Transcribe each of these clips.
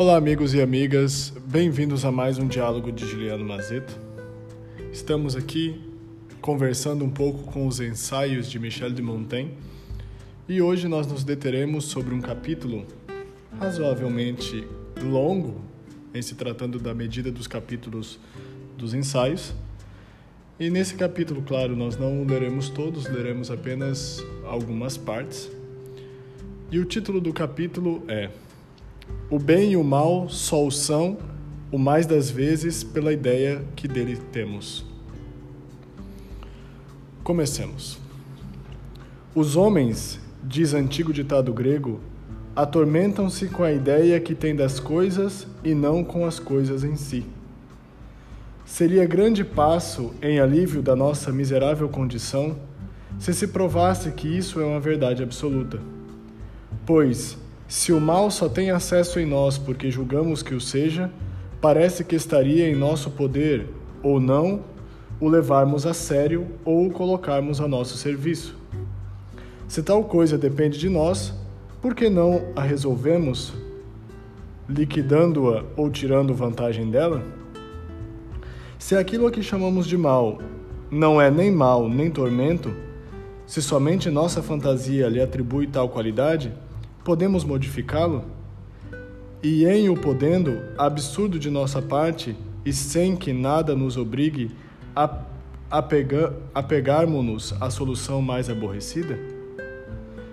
Olá, amigos e amigas, bem-vindos a mais um diálogo de Juliano Mazeto. Estamos aqui conversando um pouco com os ensaios de Michel de Montaigne e hoje nós nos deteremos sobre um capítulo razoavelmente longo, em se tratando da medida dos capítulos dos ensaios. E nesse capítulo, claro, nós não leremos todos, leremos apenas algumas partes. E o título do capítulo é O bem e o mal só o são, o mais das vezes, pela ideia que dele temos. Comecemos. Os homens, diz antigo ditado grego, atormentam-se com a ideia que têm das coisas e não com as coisas em si. Seria grande passo em alívio da nossa miserável condição se se provasse que isso é uma verdade absoluta. Pois, se o mal só tem acesso em nós porque julgamos que o seja, parece que estaria em nosso poder, ou não, o levarmos a sério ou o colocarmos a nosso serviço. Se tal coisa depende de nós, por que não a resolvemos liquidando-a ou tirando vantagem dela? Se aquilo a que chamamos de mal não é nem mal nem tormento, se somente nossa fantasia lhe atribui tal qualidade, podemos modificá-lo? E em o podendo, absurdo de nossa parte e sem que nada nos obrigue a apegarmos-nos à solução mais aborrecida?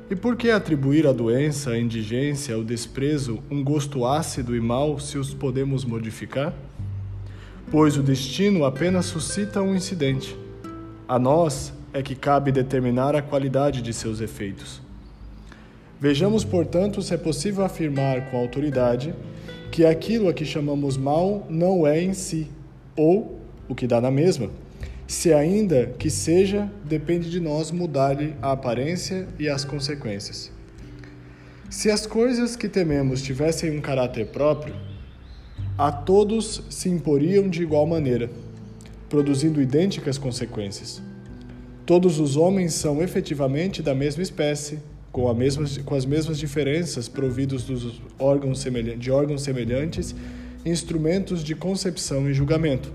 E por que atribuir à doença, à indigência, ao desprezo um gosto ácido e mau se os podemos modificar? Pois o destino apenas suscita um incidente. A nós é que cabe determinar a qualidade de seus efeitos. Vejamos, portanto, se é possível afirmar com autoridade que aquilo a que chamamos mal não é em si, ou, o que dá na mesma, se ainda que seja, depende de nós mudar-lhe a aparência e as consequências. Se as coisas que tememos tivessem um caráter próprio, a todos se imporiam de igual maneira, produzindo idênticas consequências. Todos os homens são efetivamente da mesma espécie, com, mesma, com as mesmas diferenças providos dos órgãos de órgãos semelhantes, instrumentos de concepção e julgamento.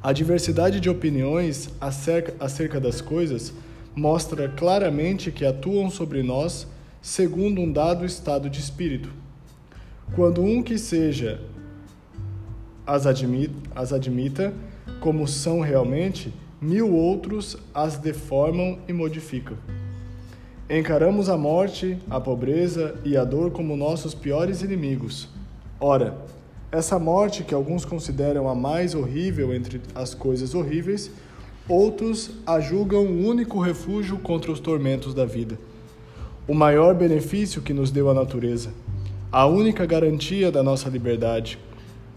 A diversidade de opiniões acerca, acerca das coisas mostra claramente que atuam sobre nós segundo um dado estado de espírito. Quando um que seja as admita, as admita como são realmente, mil outros as deformam e modificam. Encaramos a morte, a pobreza e a dor como nossos piores inimigos. Ora, essa morte, que alguns consideram a mais horrível entre as coisas horríveis, outros a julgam o único refúgio contra os tormentos da vida. O maior benefício que nos deu a natureza, a única garantia da nossa liberdade,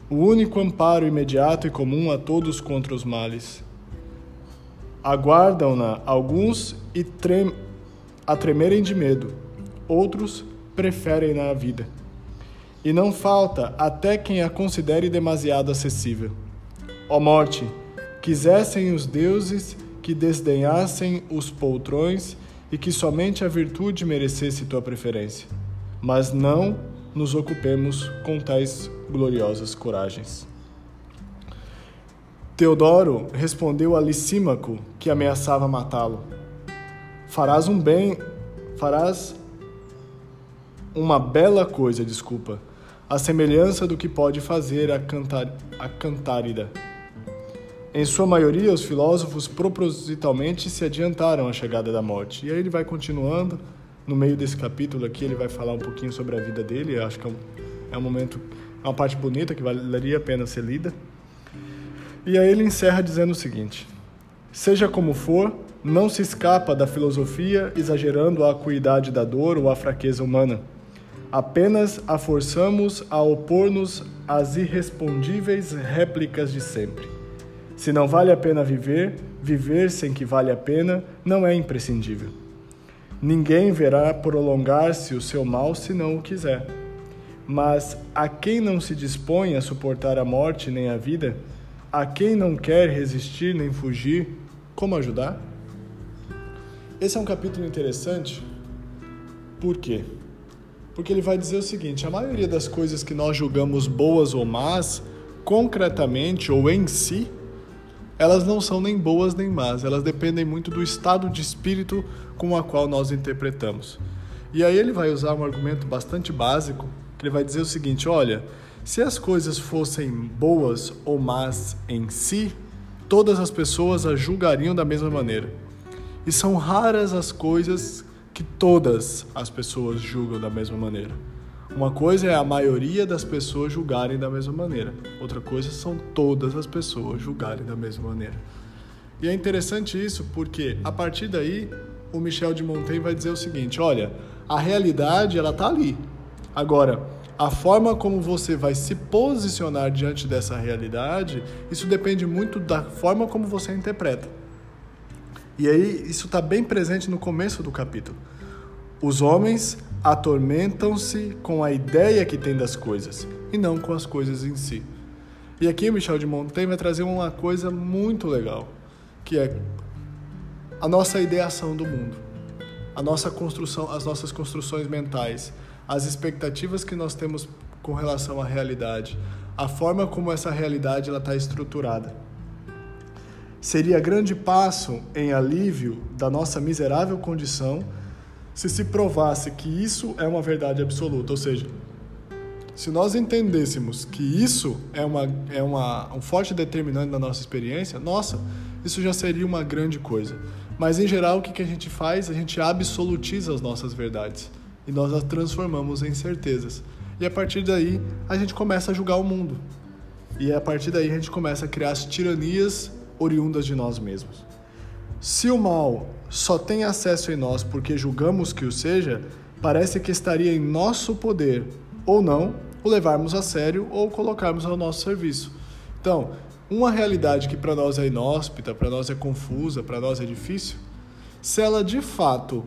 o único amparo imediato e comum a todos contra os males. Aguardam-na alguns e trem a tremerem de medo, outros preferem-na vida. E não falta até quem a considere demasiado acessível. Ó morte, quisessem os deuses que desdenhassem os poltrões e que somente a virtude merecesse tua preferência. Mas não nos ocupemos com tais gloriosas coragens. Teodoro respondeu a Licímaco, que ameaçava matá-lo: Farás um bem, farás uma bela coisa, desculpa, a semelhança do que pode fazer a, cantar, a cantárida. Em sua maioria, os filósofos propositalmente se adiantaram à chegada da morte. E aí ele vai continuando, no meio desse capítulo aqui, ele vai falar um pouquinho sobre a vida dele. Eu acho que é um, é um momento, é uma parte bonita que valeria a pena ser lida. E aí ele encerra dizendo o seguinte: Seja como for, não se escapa da filosofia exagerando a acuidade da dor ou a fraqueza humana Apenas a forçamos a opor-nos às irrespondíveis réplicas de sempre. Se não vale a pena viver, viver sem que vale a pena não é imprescindível. Ninguém verá prolongar-se o seu mal se não o quiser. Mas a quem não se dispõe a suportar a morte nem a vida, a quem não quer resistir nem fugir, como ajudar? Esse é um capítulo interessante. Por quê? Porque ele vai dizer o seguinte: a maioria das coisas que nós julgamos boas ou más, concretamente ou em si, elas não são nem boas nem más, elas dependem muito do estado de espírito com o qual nós interpretamos. E aí ele vai usar um argumento bastante básico, que ele vai dizer o seguinte: olha, se as coisas fossem boas ou más em si, todas as pessoas as julgariam da mesma maneira. E são raras as coisas que todas as pessoas julgam da mesma maneira. Uma coisa é a maioria das pessoas julgarem da mesma maneira, outra coisa são todas as pessoas julgarem da mesma maneira. E é interessante isso porque a partir daí o Michel de Montaigne vai dizer o seguinte: olha, a realidade ela tá ali. Agora, a forma como você vai se posicionar diante dessa realidade, isso depende muito da forma como você interpreta. E aí isso está bem presente no começo do capítulo. Os homens atormentam-se com a ideia que têm das coisas e não com as coisas em si. E aqui o Michel de Montaigne vai trazer uma coisa muito legal, que é a nossa ideação do mundo, a nossa construção, as nossas construções mentais, as expectativas que nós temos com relação à realidade, a forma como essa realidade está estruturada. Seria grande passo em alívio da nossa miserável condição se se provasse que isso é uma verdade absoluta, ou seja, se nós entendêssemos que isso é, uma, é uma, um forte determinante da nossa experiência, nossa, isso já seria uma grande coisa. Mas em geral, o que, que a gente faz? A gente absolutiza as nossas verdades e nós as transformamos em certezas. E a partir daí, a gente começa a julgar o mundo. E a partir daí, a gente começa a criar as tiranias oriundas de nós mesmos. Se o mal só tem acesso em nós porque julgamos que o seja, parece que estaria em nosso poder, ou não, o levarmos a sério ou colocarmos ao nosso serviço. Então, uma realidade que para nós é inóspita, para nós é confusa, para nós é difícil, se ela de fato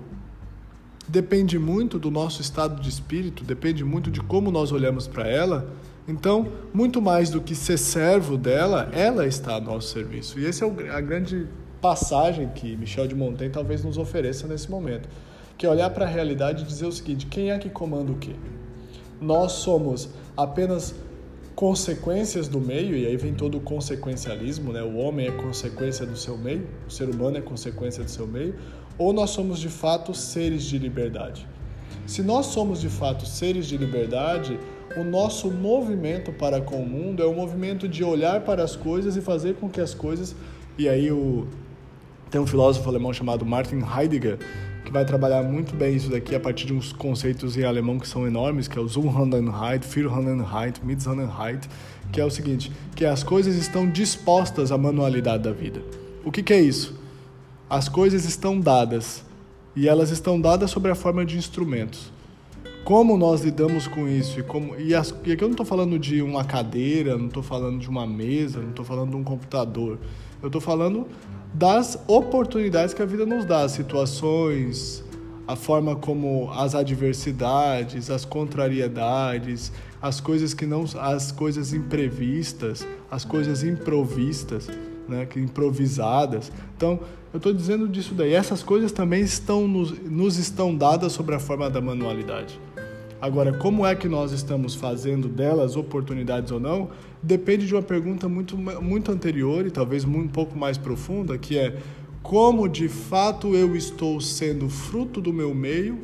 depende muito do nosso estado de espírito, depende muito de como nós olhamos para ela, então, muito mais do que ser servo dela, ela está a nosso serviço. E esse é a grande passagem que Michel de Montaigne talvez nos ofereça nesse momento, que é olhar para a realidade e dizer o seguinte: quem é que comanda o quê? Nós somos apenas consequências do meio, e aí vem todo o consequencialismo, né? O homem é consequência do seu meio, o ser humano é consequência do seu meio, ou nós somos de fato seres de liberdade? Se nós somos de fato seres de liberdade, o nosso movimento para com o mundo é o movimento de olhar para as coisas e fazer com que as coisas. E aí o tem um filósofo alemão chamado Martin Heidegger que vai trabalhar muito bem isso daqui a partir de uns conceitos em alemão que são enormes, que é o Zuhandenheit, Vierhandenheit, Mitsandenheit, que é o seguinte, que as coisas estão dispostas à manualidade da vida. O que, que é isso? As coisas estão dadas e elas estão dadas sobre a forma de instrumentos. Como nós lidamos com isso e como e, as, e aqui eu não estou falando de uma cadeira, não estou falando de uma mesa, não estou falando de um computador. Eu estou falando das oportunidades que a vida nos dá, as situações, a forma como as adversidades, as contrariedades, as coisas que não, as coisas imprevistas, as coisas improvistas, né, que improvisadas. Então, eu estou dizendo disso daí. Essas coisas também estão nos, nos estão dadas sobre a forma da manualidade. Agora, como é que nós estamos fazendo delas oportunidades ou não, depende de uma pergunta muito, muito anterior e talvez um pouco mais profunda, que é como de fato eu estou sendo fruto do meu meio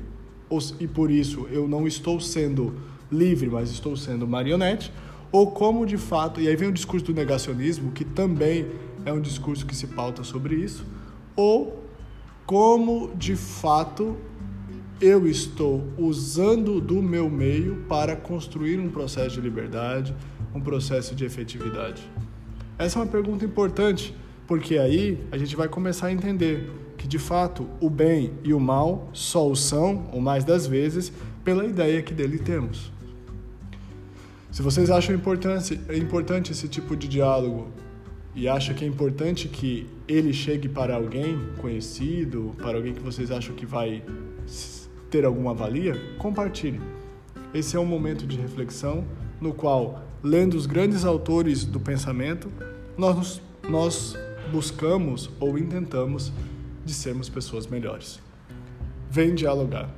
e por isso eu não estou sendo livre, mas estou sendo marionete, ou como de fato, e aí vem o discurso do negacionismo, que também é um discurso que se pauta sobre isso, ou como de fato eu estou usando do meu meio para construir um processo de liberdade, um processo de efetividade? Essa é uma pergunta importante, porque aí a gente vai começar a entender que de fato o bem e o mal só o são, ou mais das vezes, pela ideia que dele temos. Se vocês acham importante, importante esse tipo de diálogo e acham que é importante que ele chegue para alguém conhecido, para alguém que vocês acham que vai ter alguma valia, compartilhe. Esse é um momento de reflexão no qual, lendo os grandes autores do pensamento, nós, nós buscamos ou intentamos de sermos pessoas melhores. Vem dialogar.